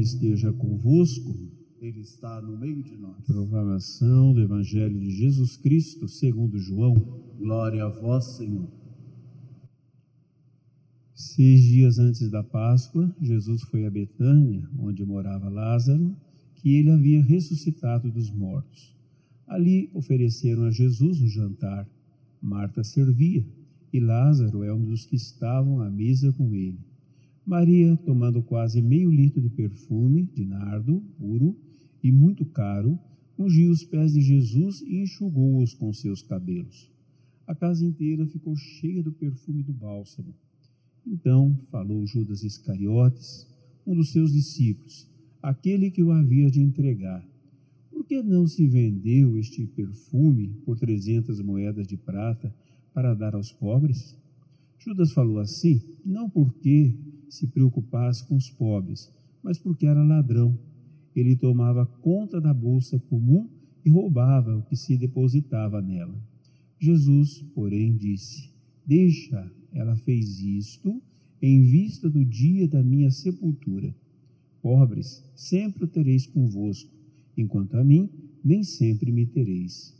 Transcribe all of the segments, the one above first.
esteja convosco. Ele está no meio de nós. Proclamação do Evangelho de Jesus Cristo, segundo João. Glória a vós, Senhor. Seis dias antes da Páscoa, Jesus foi a Betânia, onde morava Lázaro, que ele havia ressuscitado dos mortos. Ali ofereceram a Jesus um jantar. Marta servia, e Lázaro é um dos que estavam à mesa com ele. Maria, tomando quase meio litro de perfume de nardo puro e muito caro, ungiu os pés de Jesus e enxugou-os com seus cabelos. A casa inteira ficou cheia do perfume do bálsamo. Então falou Judas Iscariotes, um dos seus discípulos, aquele que o havia de entregar. Por que não se vendeu este perfume por trezentas moedas de prata para dar aos pobres? Judas falou assim, não porque se preocupasse com os pobres, mas porque era ladrão. Ele tomava conta da bolsa comum e roubava o que se depositava nela. Jesus, porém, disse: Deixa, ela fez isto em vista do dia da minha sepultura. Pobres, sempre o tereis convosco, enquanto a mim, nem sempre me tereis.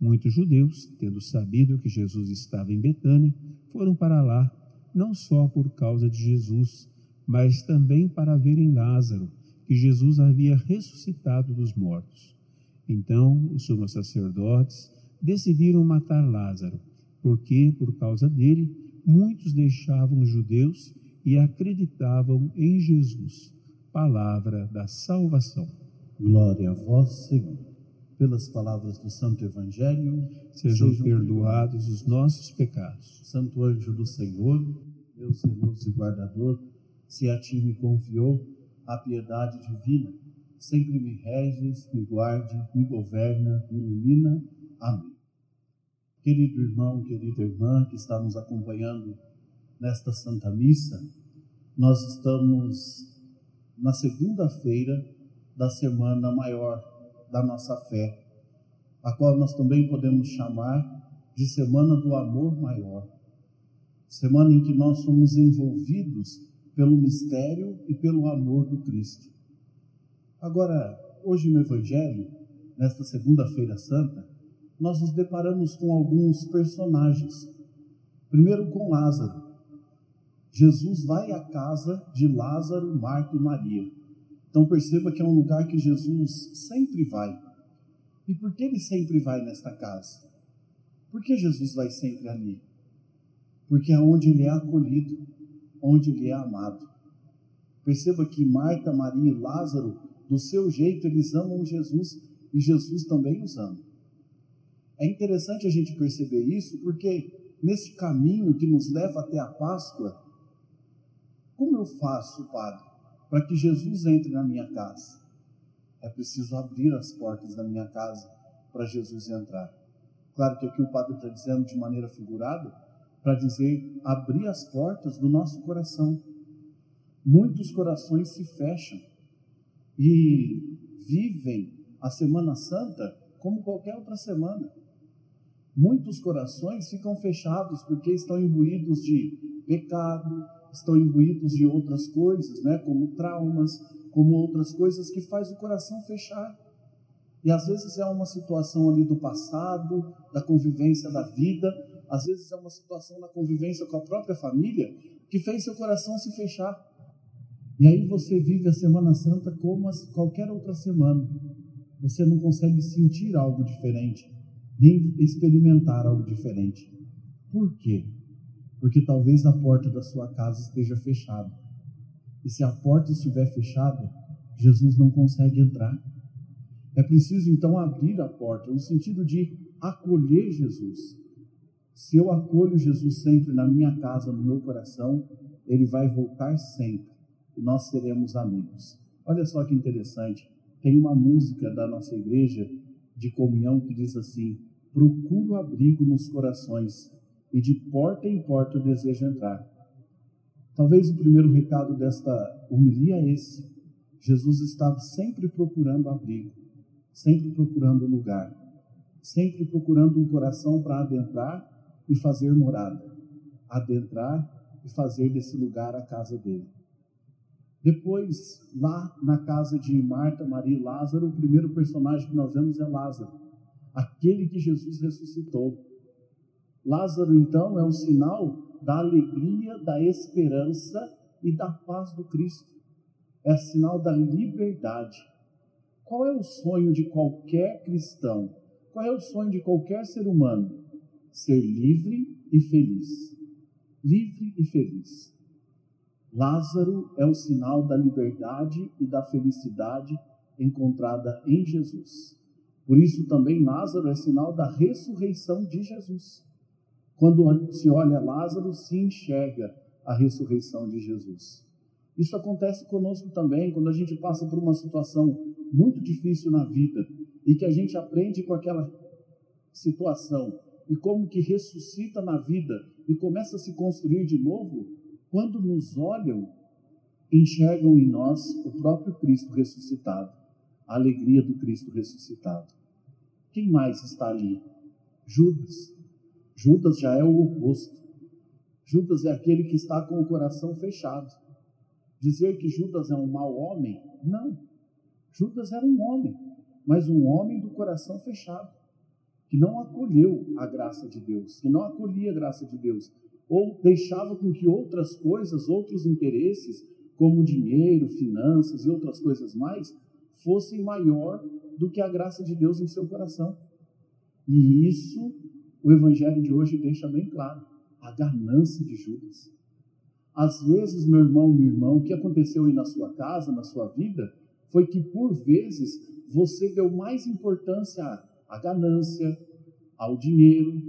Muitos judeus, tendo sabido que Jesus estava em Betânia, foram para lá não só por causa de Jesus, mas também para verem Lázaro, que Jesus havia ressuscitado dos mortos. Então os sumos sacerdotes decidiram matar Lázaro, porque, por causa dele, muitos deixavam os judeus e acreditavam em Jesus. Palavra da salvação. Glória a vós, Senhor. Pelas palavras do Santo Evangelho, sejam, sejam perdoados os nossos pecados. Santo anjo do Senhor, meu zeloso guardador, se a ti me confiou a piedade divina, sempre me reges, me guarde, me governa, me ilumina. Amém. Querido irmão, querida irmã que está nos acompanhando nesta Santa Missa, nós estamos na segunda-feira da semana maior da nossa fé, a qual nós também podemos chamar de Semana do Amor Maior semana em que nós somos envolvidos pelo mistério e pelo amor do Cristo. Agora, hoje no Evangelho, nesta Segunda-feira Santa, nós nos deparamos com alguns personagens. Primeiro com Lázaro. Jesus vai à casa de Lázaro, Marta e Maria. Então perceba que é um lugar que Jesus sempre vai. E por que ele sempre vai nesta casa? Por que Jesus vai sempre ali? porque é onde ele é acolhido, onde ele é amado. Perceba que Marta, Maria e Lázaro, do seu jeito, eles amam Jesus e Jesus também os ama. É interessante a gente perceber isso, porque nesse caminho que nos leva até a Páscoa, como eu faço, Padre, para que Jesus entre na minha casa? É preciso abrir as portas da minha casa para Jesus entrar. Claro que aqui o Padre está dizendo de maneira figurada, para dizer abrir as portas do nosso coração. Muitos corações se fecham e vivem a Semana Santa como qualquer outra semana. Muitos corações ficam fechados porque estão imbuídos de pecado, estão imbuídos de outras coisas, né, como traumas, como outras coisas que faz o coração fechar. E às vezes é uma situação ali do passado, da convivência da vida, às vezes é uma situação na convivência com a própria família que fez seu coração se fechar. E aí você vive a Semana Santa como qualquer outra semana. Você não consegue sentir algo diferente, nem experimentar algo diferente. Por quê? Porque talvez a porta da sua casa esteja fechada. E se a porta estiver fechada, Jesus não consegue entrar. É preciso então abrir a porta, no sentido de acolher Jesus. Se eu acolho Jesus sempre na minha casa, no meu coração, ele vai voltar sempre e nós seremos amigos. Olha só que interessante. Tem uma música da nossa igreja de comunhão que diz assim: Procuro abrigo nos corações e de porta em porta eu desejo entrar. Talvez o primeiro recado desta homilia é esse. Jesus estava sempre procurando abrigo, sempre procurando lugar, sempre procurando um coração para adentrar e fazer morada, adentrar e fazer desse lugar a casa dele. Depois, lá na casa de Marta, Maria e Lázaro, o primeiro personagem que nós vemos é Lázaro, aquele que Jesus ressuscitou. Lázaro, então, é um sinal da alegria, da esperança e da paz do Cristo. É sinal da liberdade. Qual é o sonho de qualquer cristão? Qual é o sonho de qualquer ser humano? Ser livre e feliz. Livre e feliz. Lázaro é o sinal da liberdade e da felicidade encontrada em Jesus. Por isso também Lázaro é sinal da ressurreição de Jesus. Quando se olha Lázaro, se enxerga a ressurreição de Jesus. Isso acontece conosco também quando a gente passa por uma situação muito difícil na vida e que a gente aprende com aquela situação e como que ressuscita na vida e começa a se construir de novo, quando nos olham, enxergam em nós o próprio Cristo ressuscitado, a alegria do Cristo ressuscitado. Quem mais está ali? Judas. Judas já é o oposto. Judas é aquele que está com o coração fechado. Dizer que Judas é um mau homem? Não. Judas era um homem, mas um homem do coração fechado, que não acolheu a graça de Deus, que não acolhia a graça de Deus, ou deixava com que outras coisas, outros interesses, como dinheiro, finanças e outras coisas mais, fossem maior do que a graça de Deus em seu coração. E isso o evangelho de hoje deixa bem claro, a ganância de Judas. Às vezes, meu irmão, meu irmão, o que aconteceu aí na sua casa, na sua vida, foi que por vezes você deu mais importância à ganância, ao dinheiro,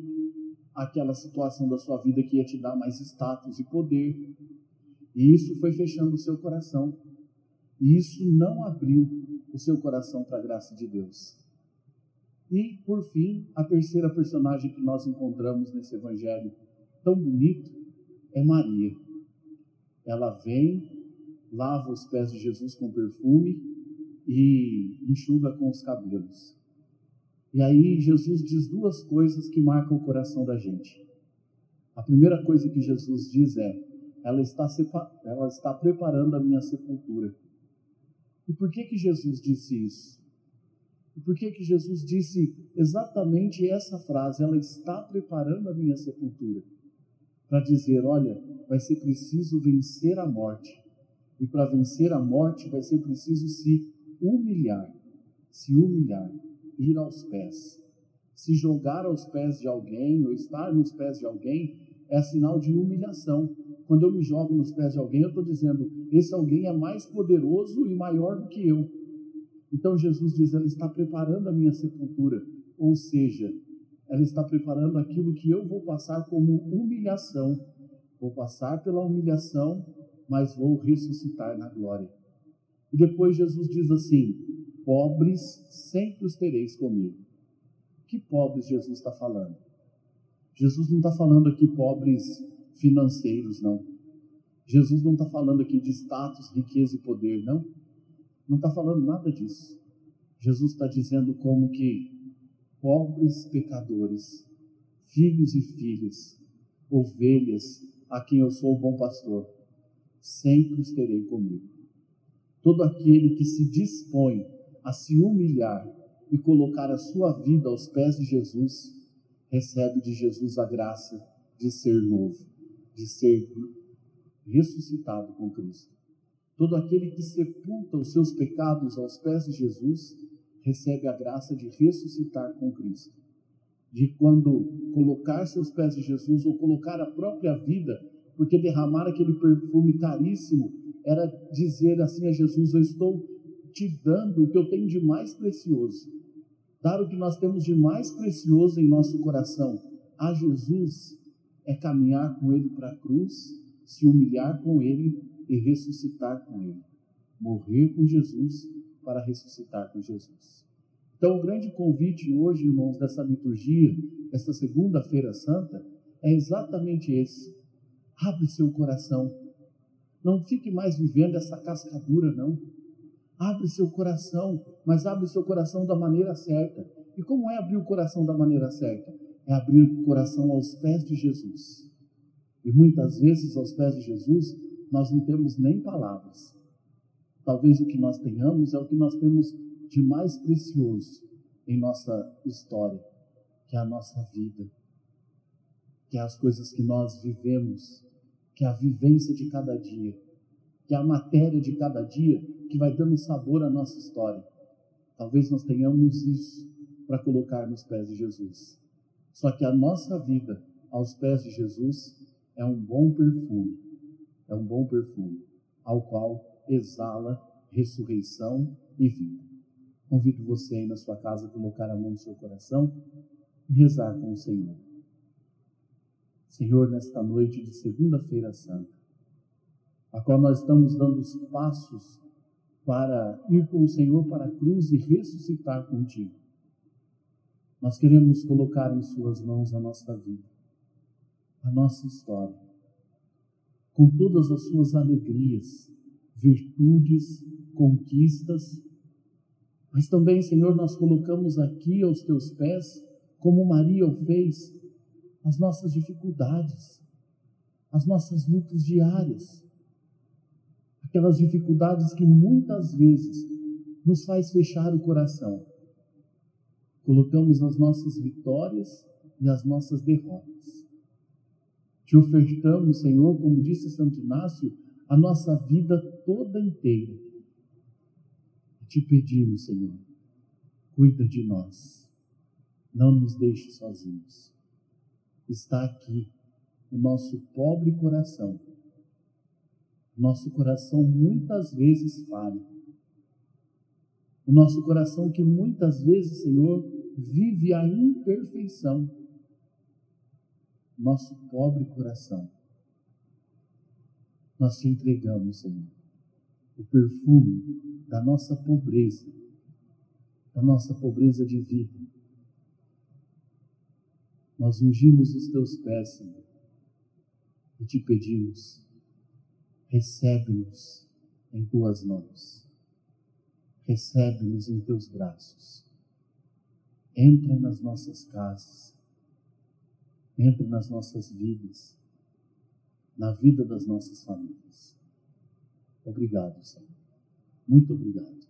àquela situação da sua vida que ia te dar mais status e poder. E isso foi fechando o seu coração. E isso não abriu o seu coração para a graça de Deus. E, por fim, a terceira personagem que nós encontramos nesse evangelho tão bonito é Maria. Ela vem, lava os pés de Jesus com perfume e enxuga com os cabelos. E aí Jesus diz duas coisas que marcam o coração da gente. A primeira coisa que Jesus diz é: ela está, ela está preparando a minha sepultura. E por que que Jesus disse isso? E por que que Jesus disse exatamente essa frase? Ela está preparando a minha sepultura. Para dizer: olha, vai ser preciso vencer a morte. E para vencer a morte vai ser preciso se humilhar, se humilhar, ir aos pés. Se jogar aos pés de alguém ou estar nos pés de alguém é sinal de humilhação. Quando eu me jogo nos pés de alguém, eu estou dizendo: esse alguém é mais poderoso e maior do que eu. Então Jesus diz: ela está preparando a minha sepultura, ou seja, ela está preparando aquilo que eu vou passar como humilhação. Vou passar pela humilhação, mas vou ressuscitar na glória. E depois Jesus diz assim: pobres sempre os tereis comigo. Que pobres Jesus está falando? Jesus não está falando aqui pobres financeiros, não. Jesus não está falando aqui de status, riqueza e poder, não. Não está falando nada disso. Jesus está dizendo como que pobres pecadores, filhos e filhas, ovelhas, a quem eu sou o bom pastor, sempre os terei comigo. Todo aquele que se dispõe a se humilhar e colocar a sua vida aos pés de Jesus, recebe de Jesus a graça de ser novo, de ser ressuscitado com Cristo. Todo aquele que sepulta os seus pecados aos pés de Jesus, recebe a graça de ressuscitar com Cristo. De quando colocar seus pés de Jesus ou colocar a própria vida, porque derramar aquele perfume caríssimo era dizer assim a Jesus: Eu estou te dando o que eu tenho de mais precioso. Dar o que nós temos de mais precioso em nosso coração a Jesus é caminhar com Ele para a cruz, se humilhar com Ele e ressuscitar com Ele. Morrer com Jesus para ressuscitar com Jesus. Então, o grande convite hoje, irmãos, dessa liturgia, dessa segunda-feira santa, é exatamente esse. Abre seu coração não fique mais vivendo essa cascadura, não. Abre seu coração, mas abre seu coração da maneira certa. E como é abrir o coração da maneira certa? É abrir o coração aos pés de Jesus. E muitas vezes, aos pés de Jesus, nós não temos nem palavras. Talvez o que nós tenhamos é o que nós temos de mais precioso em nossa história, que é a nossa vida, que é as coisas que nós vivemos, que é a vivência de cada dia, que é a matéria de cada dia que vai dando sabor à nossa história. Talvez nós tenhamos isso para colocar nos pés de Jesus. Só que a nossa vida aos pés de Jesus é um bom perfume, é um bom perfume, ao qual exala ressurreição e vida. Convido você aí na sua casa a colocar a mão no seu coração e rezar com o Senhor. Senhor, nesta noite de Segunda-feira Santa, a qual nós estamos dando os passos para ir com o Senhor para a cruz e ressuscitar contigo. Nós queremos colocar em Suas mãos a nossa vida, a nossa história, com todas as suas alegrias, virtudes, conquistas, mas também, Senhor, nós colocamos aqui aos teus pés, como Maria o fez, as nossas dificuldades, as nossas lutas diárias, aquelas dificuldades que muitas vezes nos faz fechar o coração. Colocamos as nossas vitórias e as nossas derrotas. Te ofertamos, Senhor, como disse Santo Inácio, a nossa vida toda inteira. Te pedimos, Senhor, cuida de nós. Não nos deixe sozinhos. Está aqui o nosso pobre coração. Nosso coração muitas vezes falha. O nosso coração que muitas vezes, Senhor, vive a imperfeição. Nosso pobre coração. Nós te entregamos, Senhor, o perfume da nossa pobreza, da nossa pobreza de vida. Nós ungimos os teus pés, Senhor, e te pedimos, recebe-nos em tuas mãos, recebe-nos em teus braços, entra nas nossas casas, entra nas nossas vidas na vida das nossas famílias. Obrigado, Senhor. Muito obrigado.